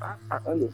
Allô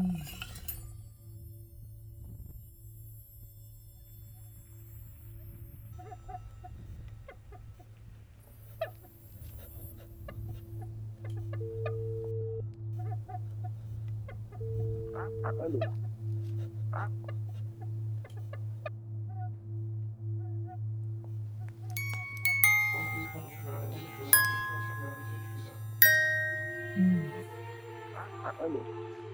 嗯。哈喽。嗯。哈喽。